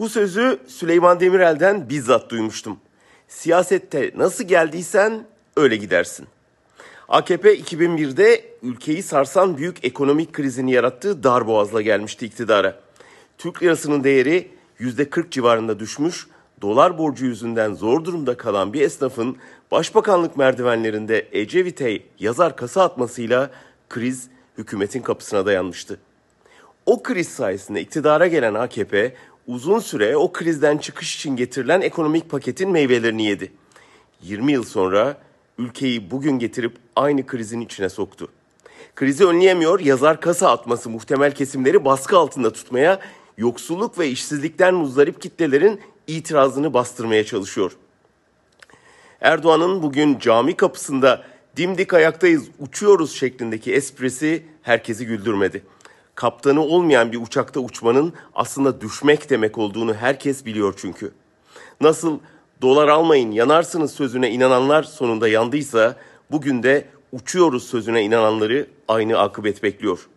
Bu sözü Süleyman Demirel'den bizzat duymuştum. Siyasette nasıl geldiysen öyle gidersin. AKP 2001'de ülkeyi sarsan büyük ekonomik krizini yarattığı darboğazla gelmişti iktidara. Türk lirasının değeri %40 civarında düşmüş, dolar borcu yüzünden zor durumda kalan bir esnafın başbakanlık merdivenlerinde Ecevit'e yazar kasa atmasıyla kriz hükümetin kapısına dayanmıştı. O kriz sayesinde iktidara gelen AKP uzun süre o krizden çıkış için getirilen ekonomik paketin meyvelerini yedi. 20 yıl sonra ülkeyi bugün getirip aynı krizin içine soktu. Krizi önleyemiyor, yazar kasa atması muhtemel kesimleri baskı altında tutmaya, yoksulluk ve işsizlikten muzdarip kitlelerin itirazını bastırmaya çalışıyor. Erdoğan'ın bugün cami kapısında dimdik ayaktayız, uçuyoruz şeklindeki esprisi herkesi güldürmedi. Kaptanı olmayan bir uçakta uçmanın aslında düşmek demek olduğunu herkes biliyor çünkü. Nasıl dolar almayın yanarsınız sözüne inananlar sonunda yandıysa bugün de uçuyoruz sözüne inananları aynı akıbet bekliyor.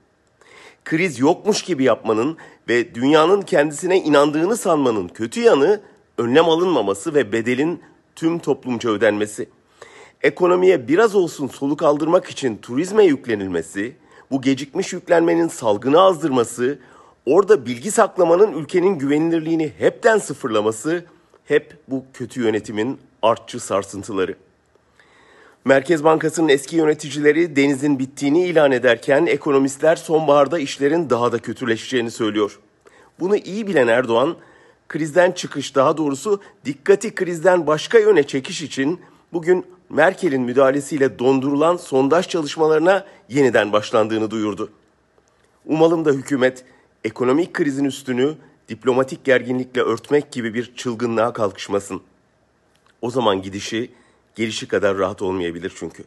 Kriz yokmuş gibi yapmanın ve dünyanın kendisine inandığını sanmanın kötü yanı önlem alınmaması ve bedelin tüm toplumca ödenmesi. Ekonomiye biraz olsun soluk aldırmak için turizme yüklenilmesi, bu gecikmiş yüklenmenin salgını azdırması, orada bilgi saklamanın ülkenin güvenilirliğini hepten sıfırlaması hep bu kötü yönetimin artçı sarsıntıları. Merkez Bankası'nın eski yöneticileri denizin bittiğini ilan ederken ekonomistler sonbaharda işlerin daha da kötüleşeceğini söylüyor. Bunu iyi bilen Erdoğan, krizden çıkış daha doğrusu dikkati krizden başka yöne çekiş için bugün Merkel'in müdahalesiyle dondurulan sondaj çalışmalarına yeniden başlandığını duyurdu. Umalım da hükümet ekonomik krizin üstünü diplomatik gerginlikle örtmek gibi bir çılgınlığa kalkışmasın. O zaman gidişi gelişi kadar rahat olmayabilir çünkü.